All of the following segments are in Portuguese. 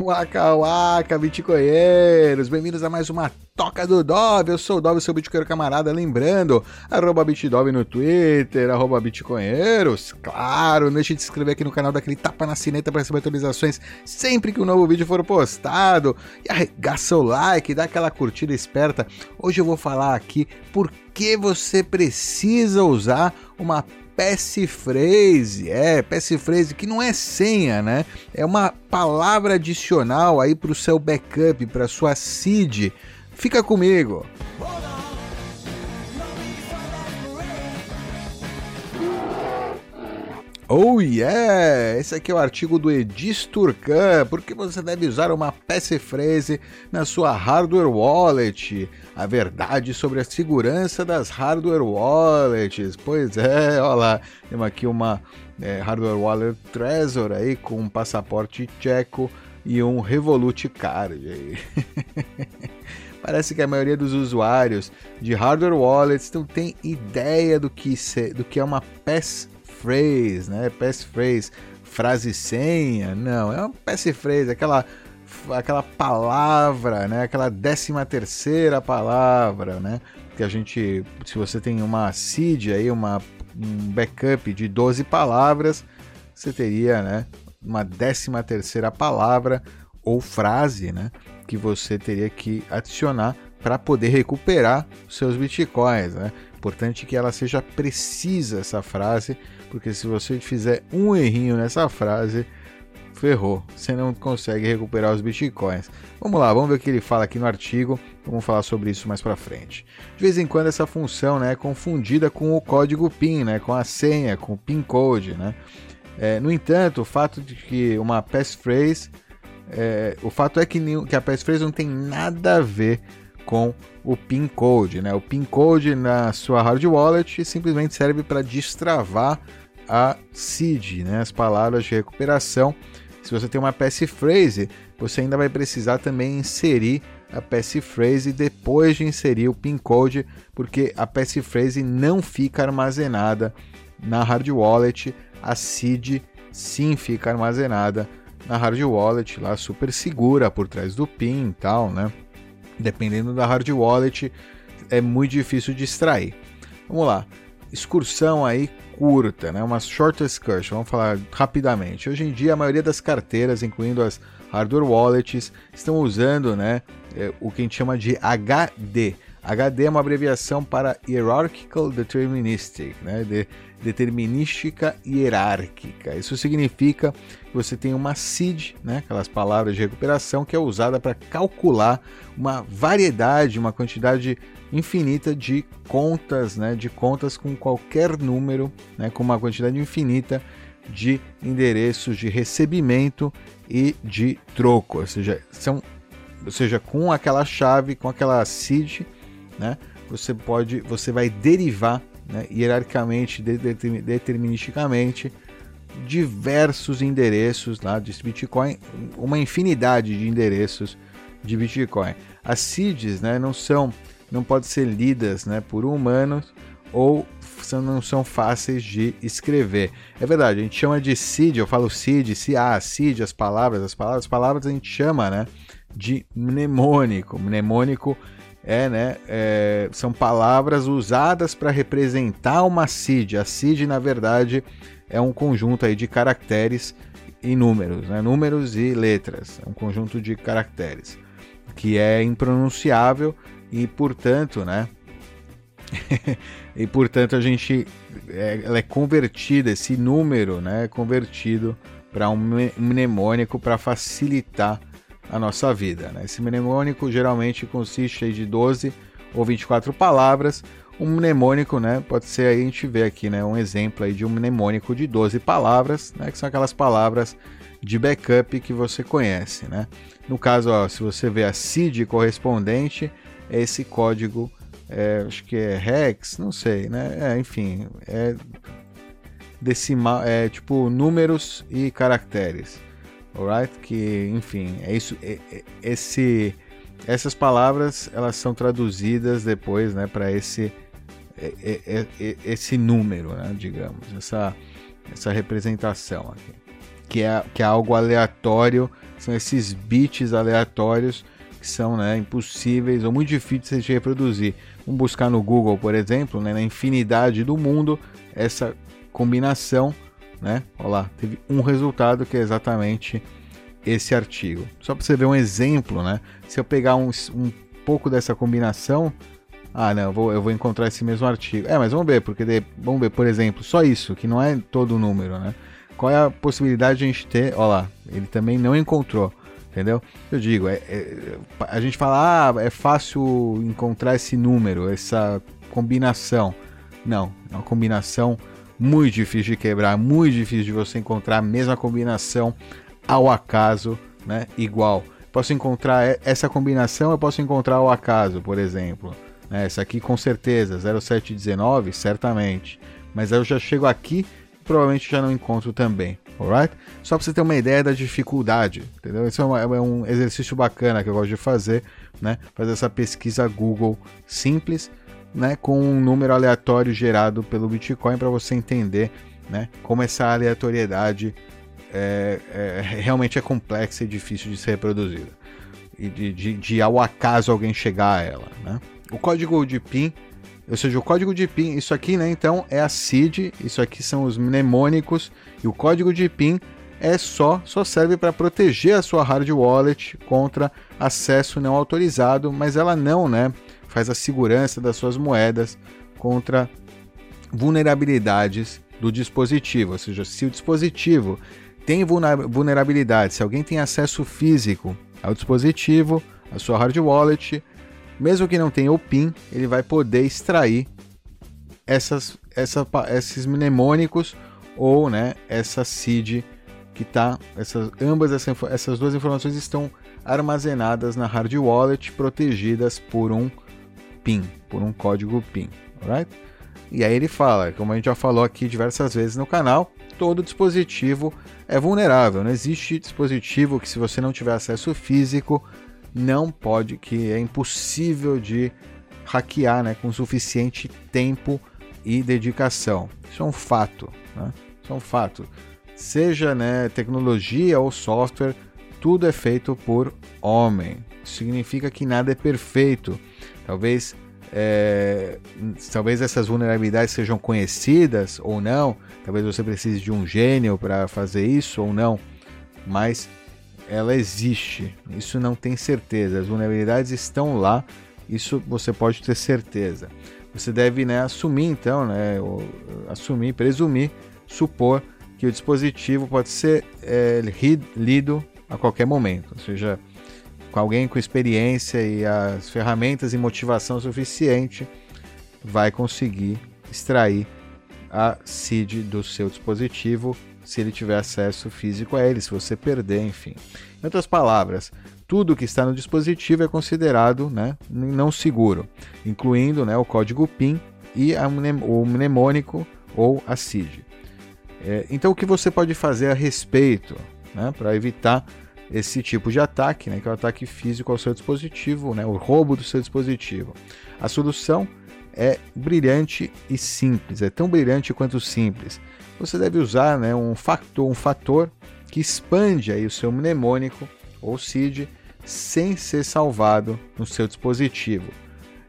Waka waka, bitcoinheiros! Bem-vindos a mais uma Toca do Dove. Eu sou o Dove, seu bitcoinheiro camarada. Lembrando, arroba bitdove no Twitter, arroba bitcoinheiros. Claro, não deixe de se inscrever aqui no canal daquele tapa na cineta para receber atualizações sempre que um novo vídeo for postado. E arregaça o like, dá aquela curtida esperta. Hoje eu vou falar aqui por que você precisa usar uma passphrase, é, passphrase que não é senha, né? É uma palavra adicional aí para o seu backup, para sua seed. Fica comigo. Oh yeah! Esse aqui é o artigo do Edis Turcan. Por que você deve usar uma passphrase na sua hardware wallet? A verdade sobre a segurança das hardware wallets. Pois é, olha lá. Temos aqui uma é, hardware wallet Trezor aí com um passaporte tcheco e um Revolut Card aí. Parece que a maioria dos usuários de hardware wallets não tem ideia do que, do que é uma passphrase passphrase, né? Passphrase, frase senha, não, é uma passphrase, aquela aquela palavra, né? Aquela décima terceira palavra, né? Que a gente, se você tem uma seed aí, uma um backup de 12 palavras, você teria, né? Uma décima terceira palavra ou frase, né? Que você teria que adicionar para poder recuperar seus bitcoins, né? Importante que ela seja precisa essa frase porque se você fizer um errinho nessa frase, ferrou, você não consegue recuperar os bitcoins. Vamos lá, vamos ver o que ele fala aqui no artigo, vamos falar sobre isso mais para frente. De vez em quando essa função né, é confundida com o código PIN, né, com a senha, com o PIN code. Né? É, no entanto, o fato de que uma passphrase, é, o fato é que, que a passphrase não tem nada a ver com o PIN code. Né? O PIN code na sua hard wallet simplesmente serve para destravar a seed, né? as palavras de recuperação. Se você tem uma passphrase, você ainda vai precisar também inserir a passphrase depois de inserir o PIN code, porque a passphrase não fica armazenada na hard wallet, a seed sim fica armazenada na hard wallet, lá super segura por trás do PIN e tal, né? Dependendo da hard wallet, é muito difícil de extrair. Vamos lá, excursão aí curta, né? uma short excursion, vamos falar rapidamente. Hoje em dia, a maioria das carteiras, incluindo as hardware wallets, estão usando né, é, o que a gente chama de HD. HD é uma abreviação para Hierarchical Deterministic, né? De, determinística hierárquica. Isso significa que você tem uma seed, né? aquelas palavras de recuperação, que é usada para calcular uma variedade, uma quantidade infinita de contas, né, de contas com qualquer número, né, com uma quantidade infinita de endereços de recebimento e de troco, ou seja, são, ou seja, com aquela chave, com aquela seed, né, você pode, você vai derivar, né, hierarquicamente, deterministicamente, diversos endereços lá de Bitcoin, uma infinidade de endereços de Bitcoin. As seeds, né, não são não podem ser lidas né, por humanos ou são, não são fáceis de escrever. É verdade, a gente chama de seed, eu falo seed, se ah, seed, as palavras, as palavras, as palavras a gente chama né, de mnemônico. Mnemônico é, né, é, são palavras usadas para representar uma seed. A seed, na verdade, é um conjunto aí de caracteres e números, né, números e letras, é um conjunto de caracteres que é impronunciável e portanto, né? e portanto a gente é, ela é convertida esse número, né? É convertido para um mnemônico para facilitar a nossa vida. Né? Esse mnemônico geralmente consiste de 12 ou 24 palavras. Um mnemônico, né? Pode ser aí a gente vê aqui, né? Um exemplo aí de um mnemônico de 12 palavras, né? Que são aquelas palavras de backup que você conhece, né? No caso, ó, se você vê a seed correspondente, é esse código, é, acho que é hex, não sei, né? É, enfim, é decimal, é tipo números e caracteres, alright? Que, enfim, é isso, é, é, esse, essas palavras elas são traduzidas depois, né, para esse é, é, esse número, né, digamos, essa essa representação aqui. que é, que é algo aleatório, são esses bits aleatórios que são né, impossíveis ou muito difíceis de reproduzir. Vamos buscar no Google, por exemplo, né, na infinidade do mundo, essa combinação, né? Olha lá, teve um resultado que é exatamente esse artigo. Só para você ver um exemplo, né? Se eu pegar um, um pouco dessa combinação, ah, não, eu vou, eu vou encontrar esse mesmo artigo. É, mas vamos ver, porque de, vamos ver, por exemplo, só isso, que não é todo o número, né? Qual é a possibilidade de a gente ter? Olha lá, ele também não encontrou, entendeu? Eu digo, é, é, a gente fala, ah, é fácil encontrar esse número, essa combinação. Não, é uma combinação muito difícil de quebrar, muito difícil de você encontrar a mesma combinação ao acaso, né? Igual. Posso encontrar essa combinação, eu posso encontrar ao acaso, por exemplo. Né? Essa aqui com certeza, 0719, certamente. Mas eu já chego aqui provavelmente já não encontro também, alright? Só para você ter uma ideia da dificuldade, entendeu? Esse é, é, um exercício bacana que eu gosto de fazer, né? Fazer essa pesquisa Google simples, né? Com um número aleatório gerado pelo Bitcoin para você entender, né? Como essa aleatoriedade é, é, realmente é complexa e difícil de ser reproduzida e de, de, de ao acaso alguém chegar a ela, né? O código de PIN, ou seja, o código de PIN, isso aqui, né, então, é a seed, isso aqui são os mnemônicos, e o código de PIN é só, só serve para proteger a sua hard wallet contra acesso não autorizado, mas ela não, né, faz a segurança das suas moedas contra vulnerabilidades do dispositivo, ou seja, se o dispositivo tem vulnerabilidade, se alguém tem acesso físico ao dispositivo, a sua hard wallet, mesmo que não tenha o PIN, ele vai poder extrair essas, essa, esses mnemônicos ou né, essa seed que está. Essas, ambas essa, essas duas informações estão armazenadas na hard wallet, protegidas por um PIN, por um código PIN. Alright? E aí ele fala, como a gente já falou aqui diversas vezes no canal, todo dispositivo é vulnerável. Não existe dispositivo que, se você não tiver acesso físico, não pode, que é impossível de hackear né, com suficiente tempo e dedicação. Isso é um fato. Né? Isso é um fato. Seja né, tecnologia ou software, tudo é feito por homem. Significa que nada é perfeito. Talvez, é, talvez essas vulnerabilidades sejam conhecidas ou não. Talvez você precise de um gênio para fazer isso ou não. Mas ela existe. Isso não tem certeza. As vulnerabilidades estão lá. Isso você pode ter certeza. Você deve né, assumir então, né, assumir, presumir, supor que o dispositivo pode ser é, lido a qualquer momento, ou seja, com alguém com experiência e as ferramentas e motivação suficiente vai conseguir extrair a seed do seu dispositivo se ele tiver acesso físico a ele, se você perder, enfim. Em outras palavras, tudo que está no dispositivo é considerado né, não seguro, incluindo né, o código PIN e a, o mnemônico ou a SID. É, então, o que você pode fazer a respeito né, para evitar esse tipo de ataque, né, que é o ataque físico ao seu dispositivo, né, o roubo do seu dispositivo? A solução é brilhante e simples, é tão brilhante quanto simples você deve usar né, um fator, um fator que expande aí o seu mnemônico ou seed sem ser salvado no seu dispositivo.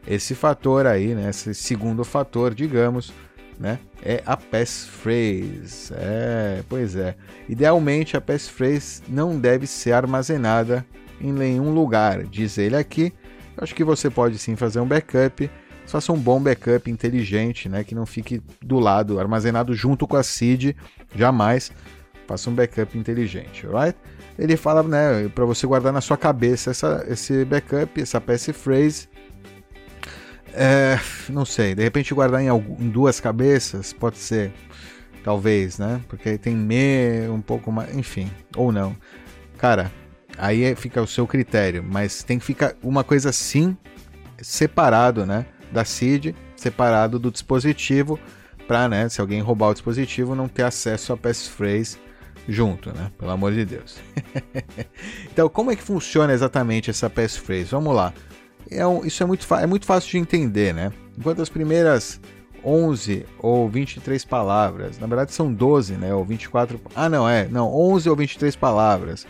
Esse fator aí, né, esse segundo fator, digamos, né, é a passphrase. É, pois é. Idealmente a passphrase não deve ser armazenada em nenhum lugar, diz ele aqui. Acho que você pode sim fazer um backup faça um bom backup inteligente, né, que não fique do lado, armazenado junto com a seed, jamais faça um backup inteligente, right? Ele fala, né, para você guardar na sua cabeça essa, esse backup, essa passphrase. É, não sei, de repente guardar em, em duas cabeças, pode ser, talvez, né? Porque tem me um pouco mais, enfim, ou não. Cara, aí é, fica o seu critério, mas tem que ficar uma coisa assim separado, né? da seed separado do dispositivo para, né, se alguém roubar o dispositivo, não ter acesso a passphrase junto, né? Pelo amor de Deus. então, como é que funciona exatamente essa passphrase? Vamos lá. É um, isso é muito, é muito fácil de entender, né? Enquanto as primeiras 11 ou 23 palavras. Na verdade são 12, né? Ou 24. Ah, não, é. Não, 11 ou 23 palavras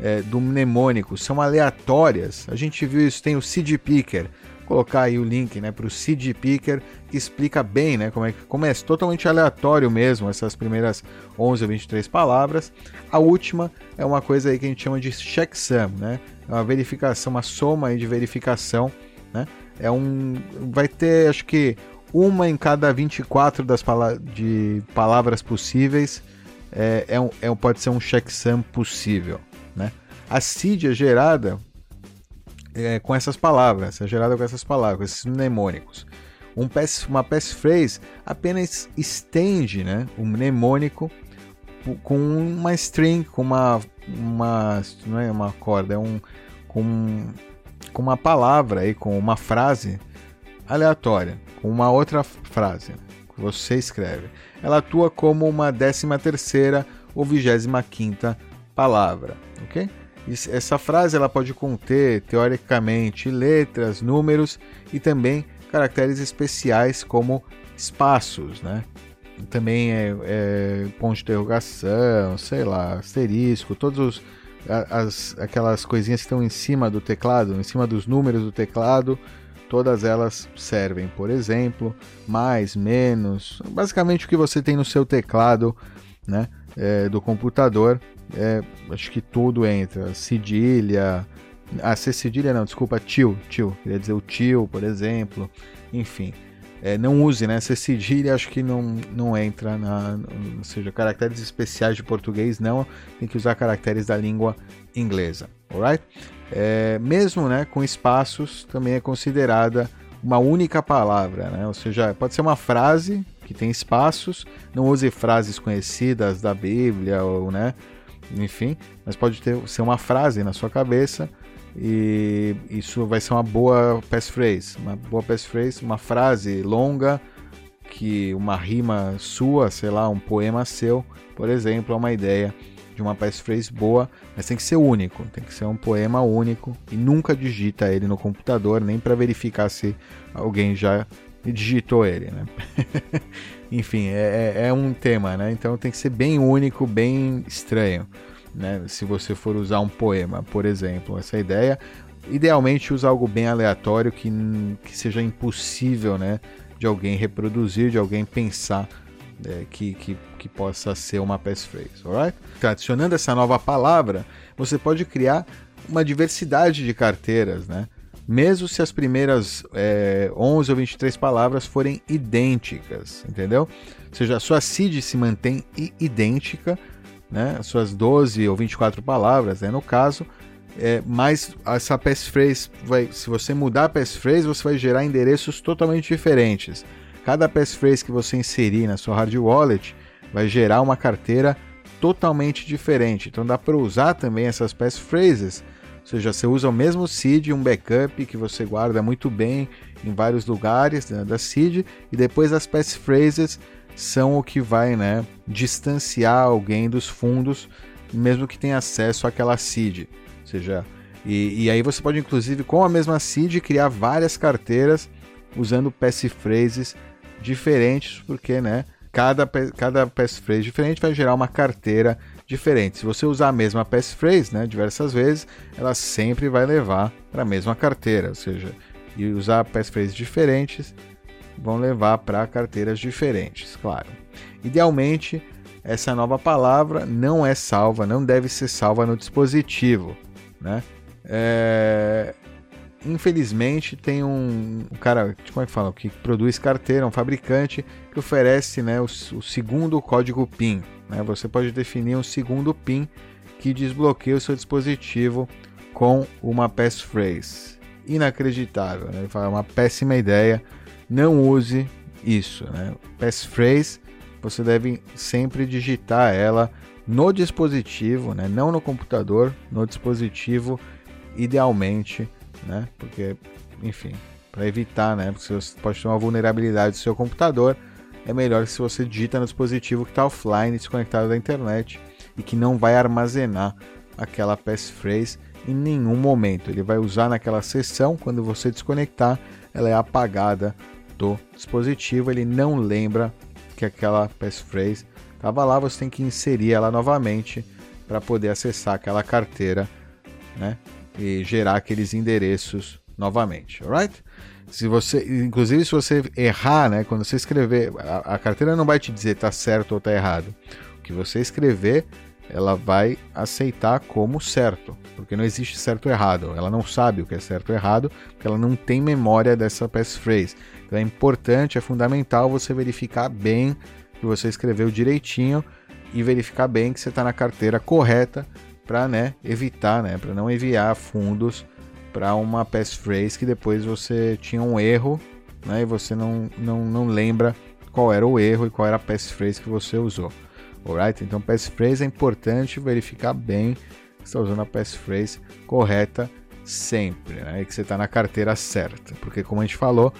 é, do mnemônico são aleatórias. A gente viu isso, tem o Seed Picker. Colocar aí o link né, para o Seed Picker, que explica bem né, como, é, como é totalmente aleatório mesmo essas primeiras 11 ou 23 palavras. A última é uma coisa aí que a gente chama de checksum, né? É uma verificação, uma soma aí de verificação, né? É um. Vai ter, acho que, uma em cada 24 das pala de palavras possíveis. É, é, um, é, pode ser um checksum possível. Né? A seed é gerada é, com essas palavras, é gerada com essas palavras, esses mnemônicos. Um pass, uma passphrase apenas estende né, o mnemônico com uma string, com uma, uma não é uma corda, é um com, com uma palavra aí, com uma frase aleatória, com uma outra frase que você escreve. Ela atua como uma décima terceira ou vigésima quinta palavra, ok? Essa frase ela pode conter, teoricamente, letras, números e também caracteres especiais como espaços, né? Também é, é ponto de interrogação, sei lá, asterisco, todos os, as, aquelas coisinhas que estão em cima do teclado, em cima dos números do teclado, todas elas servem. Por exemplo, mais, menos, basicamente o que você tem no seu teclado, né? É, do computador é, acho que tudo entra. Cedilha. Ah, ser cedilha não, desculpa, tio, tio. Queria dizer o tio, por exemplo. Enfim. É, não use, né? Ser cedilha acho que não, não entra na. Ou seja, caracteres especiais de português não. Tem que usar caracteres da língua inglesa. Alright? É, mesmo né, com espaços, também é considerada uma única palavra, né? Ou seja, pode ser uma frase que tem espaços, não use frases conhecidas da Bíblia ou, né, enfim, mas pode ter, ser uma frase na sua cabeça e isso vai ser uma boa passphrase, uma boa passphrase, uma frase longa que uma rima sua, sei lá, um poema seu, por exemplo, é uma ideia de uma passphrase boa, mas tem que ser único, tem que ser um poema único e nunca digita ele no computador nem para verificar se alguém já digitou ele, né? Enfim, é, é, é, um tema, né? Então tem que ser bem único, bem estranho, né? Se você for usar um poema, por exemplo, essa ideia, idealmente usa algo bem aleatório que, que seja impossível, né? De alguém reproduzir, de alguém pensar é, que, que, que, possa ser uma passphrase, alright? Então, adicionando essa nova palavra, você pode criar uma diversidade de carteiras, né? Mesmo se as primeiras é, 11 ou 23 palavras forem idênticas, entendeu? Ou seja, a sua seed se mantém idêntica, né? As suas 12 ou 24 palavras, né? no caso, é, mas essa passphrase, vai, se você mudar a passphrase, você vai gerar endereços totalmente diferentes. Cada passphrase que você inserir na sua hard wallet vai gerar uma carteira totalmente diferente. Então dá para usar também essas passphrases ou seja, você usa o mesmo seed, um backup que você guarda muito bem em vários lugares né, da seed, e depois as passphrases são o que vai né, distanciar alguém dos fundos, mesmo que tenha acesso àquela seed. Ou seja, e, e aí você pode inclusive com a mesma seed criar várias carteiras usando passphrases diferentes, porque né, cada, cada passphrase diferente vai gerar uma carteira diferente. Se você usar a mesma passphrase né, diversas vezes, ela sempre vai levar para a mesma carteira, ou seja, e usar passphrases diferentes vão levar para carteiras diferentes, claro. Idealmente, essa nova palavra não é salva, não deve ser salva no dispositivo, né? É... Infelizmente tem um, um cara, como é que fala, que produz carteira, um fabricante que oferece né, o, o segundo código PIN, né? Você pode definir um segundo PIN que desbloqueia o seu dispositivo com uma passphrase. Inacreditável, né? é uma péssima ideia. Não use isso. Né? Passphrase, você deve sempre digitar ela no dispositivo, né? não no computador, no dispositivo, idealmente, né? porque, enfim, para evitar, né? porque você pode ter uma vulnerabilidade do seu computador é melhor se você digita no dispositivo que está offline, desconectado da internet e que não vai armazenar aquela passphrase em nenhum momento. Ele vai usar naquela sessão, quando você desconectar, ela é apagada do dispositivo, ele não lembra que aquela passphrase estava lá, você tem que inserir ela novamente para poder acessar aquela carteira, né? E gerar aqueles endereços novamente, alright? Se você, inclusive, se você errar, né? Quando você escrever, a, a carteira não vai te dizer tá certo ou tá errado. O que você escrever, ela vai aceitar como certo, porque não existe certo ou errado. Ela não sabe o que é certo ou errado, porque ela não tem memória dessa passphrase. Então é importante, é fundamental você verificar bem que você escreveu direitinho e verificar bem que você está na carteira correta para né, evitar, né, para não enviar fundos para uma passphrase que depois você tinha um erro né, e você não, não, não lembra qual era o erro e qual era a passphrase que você usou. Alright? Então, passphrase é importante verificar bem que está usando a passphrase correta sempre, né? E que você está na carteira certa. Porque, como a gente falou,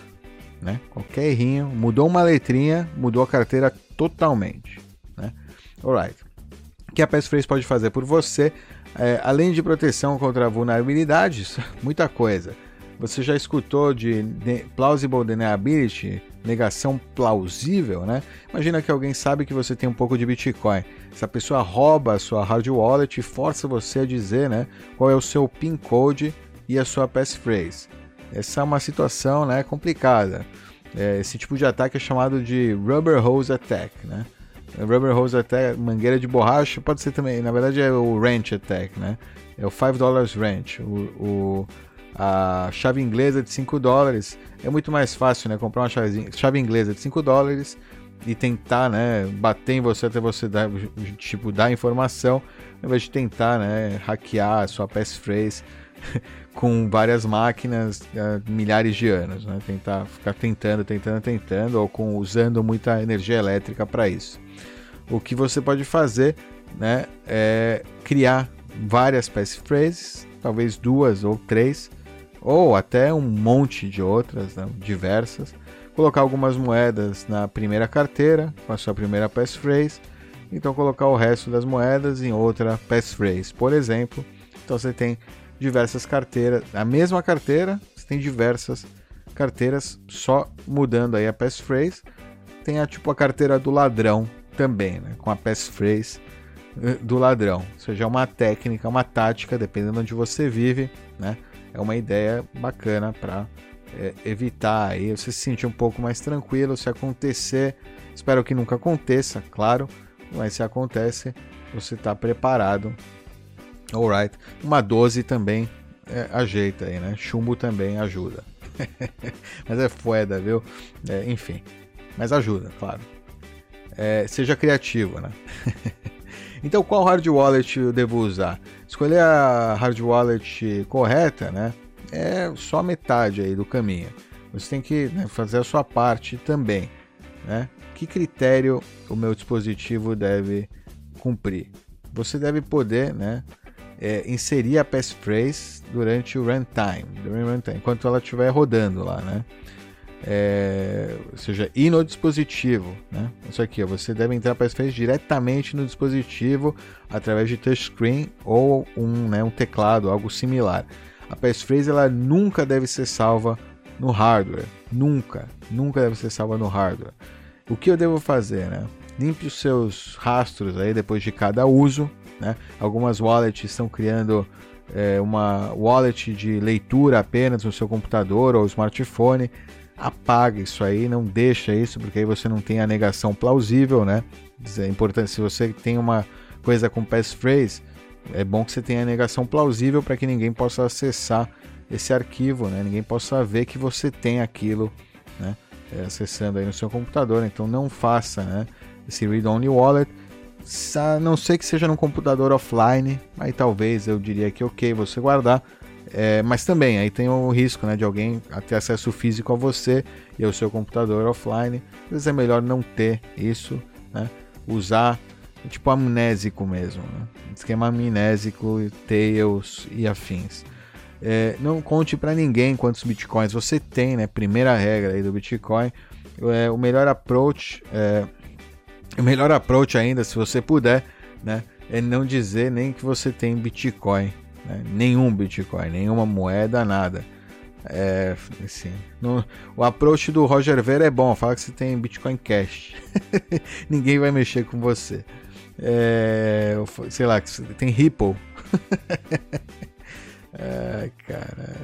né? Qualquer errinho, mudou uma letrinha, mudou a carteira totalmente, né? Alright. Que a passphrase pode fazer por você, é, além de proteção contra vulnerabilidades, muita coisa. Você já escutou de plausible deniability, negação plausível, né? Imagina que alguém sabe que você tem um pouco de Bitcoin. Essa pessoa rouba a sua hard wallet e força você a dizer, né, qual é o seu PIN code e a sua passphrase. Essa é uma situação, né, complicada. É, esse tipo de ataque é chamado de rubber hose attack, né? Rubber hose attack, mangueira de borracha, pode ser também, na verdade é o wrench attack, né? É o 5 dollars wrench, o, o a chave inglesa de 5 dólares. É muito mais fácil, né? Comprar uma chave, chave inglesa de 5 dólares e tentar, né, bater em você até você dar, tipo, dar informação, ao invés de tentar, né, hackear a sua passphrase com várias máquinas há milhares de anos, né? Tentar ficar tentando, tentando, tentando ou com usando muita energia elétrica para isso. O que você pode fazer, né, é criar várias passphrases, talvez duas ou três, ou até um monte de outras, né, diversas. Colocar algumas moedas na primeira carteira, com a sua primeira passphrase, então colocar o resto das moedas em outra passphrase, por exemplo. Então você tem diversas carteiras, a mesma carteira, você tem diversas carteiras, só mudando aí a passphrase. Tem a tipo a carteira do ladrão também, né, com a passphrase eh, do ladrão. Ou seja, é uma técnica, uma tática, dependendo de onde você vive, né? é uma ideia bacana para é, evitar aí você se sentir um pouco mais tranquilo se acontecer. Espero que nunca aconteça, claro, mas se acontece, você está preparado. Alright. Uma 12 também é, ajeita aí, né? Chumbo também ajuda. mas é foda, viu? É, enfim. Mas ajuda, claro. É, seja criativo, né? então, qual hard wallet eu devo usar? Escolher a hard wallet correta, né? É só metade aí do caminho. Você tem que né, fazer a sua parte também, né? Que critério o meu dispositivo deve cumprir? Você deve poder, né? É, inserir a passphrase durante o runtime, runtime, enquanto ela estiver rodando lá, né? é, ou seja, ir no dispositivo. Né? Isso aqui, você deve entrar para passphrase diretamente no dispositivo através de touchscreen ou um, né, um teclado, algo similar. A passphrase ela nunca deve ser salva no hardware, nunca, nunca deve ser salva no hardware. O que eu devo fazer, né? Limpe os seus rastros aí depois de cada uso, né? Algumas wallets estão criando é, uma wallet de leitura apenas no seu computador ou smartphone apaga isso aí, não deixa isso, porque aí você não tem a negação plausível, né? É importante, se você tem uma coisa com passphrase, é bom que você tenha a negação plausível para que ninguém possa acessar esse arquivo, né? Ninguém possa ver que você tem aquilo, né? É, acessando aí no seu computador. Então não faça, né? Esse read-only wallet, a não ser que seja num computador offline, aí talvez eu diria que ok você guardar é, mas também aí tem o risco né, de alguém ter acesso físico a você e ao seu computador offline. Às vezes é melhor não ter isso, né? usar tipo amnésico mesmo, né? esquema amnésico, Tails e afins. É, não conte para ninguém quantos bitcoins você tem, né? Primeira regra aí do Bitcoin. É, o melhor approach, é, o melhor approach ainda, se você puder, né? É não dizer nem que você tem Bitcoin, né? Nenhum Bitcoin, nenhuma moeda, nada. É, assim, no, o approach do Roger Ver é bom, fala que você tem Bitcoin Cash. Ninguém vai mexer com você. É, sei lá, tem Ripple. é, cara.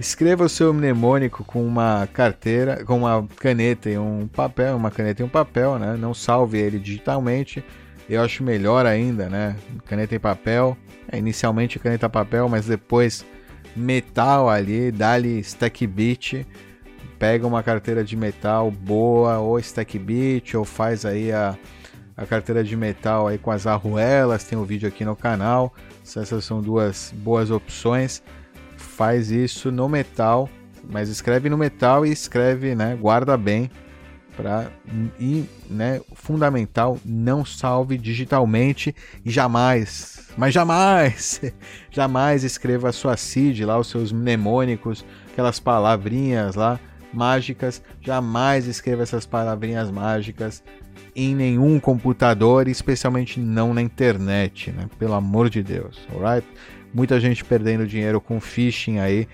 Escreva o seu mnemônico com uma carteira, com uma caneta e um papel, uma caneta e um papel, né? Não salve ele digitalmente. Eu acho melhor ainda, né? Caneta e papel. É, inicialmente caneta e papel, mas depois metal ali, dá-lhe stack beat. Pega uma carteira de metal boa, ou stack beat, ou faz aí a, a carteira de metal aí com as arruelas. Tem um vídeo aqui no canal. Essas são duas boas opções faz isso no metal, mas escreve no metal e escreve, né, guarda bem para e, né, fundamental, não salve digitalmente e jamais, mas jamais, jamais escreva a sua seed lá, os seus mnemônicos, aquelas palavrinhas lá mágicas, jamais escreva essas palavrinhas mágicas em nenhum computador, especialmente não na internet, né? Pelo amor de Deus, alright? Muita gente perdendo dinheiro com phishing aí,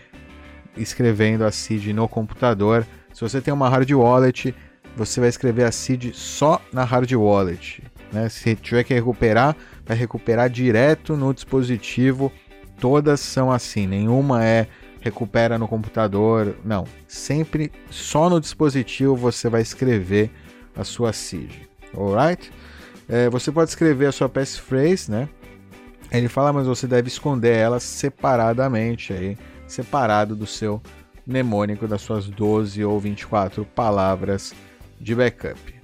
escrevendo a seed no computador. Se você tem uma hard wallet, você vai escrever a seed só na hard wallet. Né? Se tiver que recuperar, vai recuperar direto no dispositivo. Todas são assim, nenhuma é recupera no computador. Não, sempre só no dispositivo você vai escrever a sua seed. Alright? É, você pode escrever a sua passphrase, né? Ele fala, mas você deve esconder elas separadamente, aí, separado do seu mnemônico das suas 12 ou 24 palavras de backup.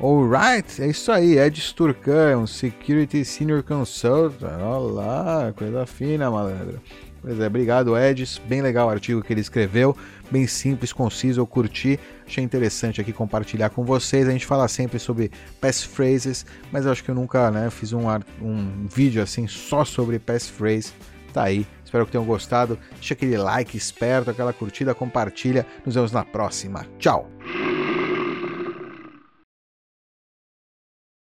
Alright, é isso aí, Ed Sturcan, um Security Senior Consultant. Olá, coisa fina, malandro. Pois é, obrigado, Ed. Bem legal o artigo que ele escreveu bem simples, conciso, eu curti, achei interessante aqui compartilhar com vocês. A gente fala sempre sobre passphrases, mas eu acho que eu nunca né, fiz um, um vídeo assim só sobre passphrase. Tá aí, espero que tenham gostado. Deixa aquele like esperto, aquela curtida, compartilha. Nos vemos na próxima. Tchau!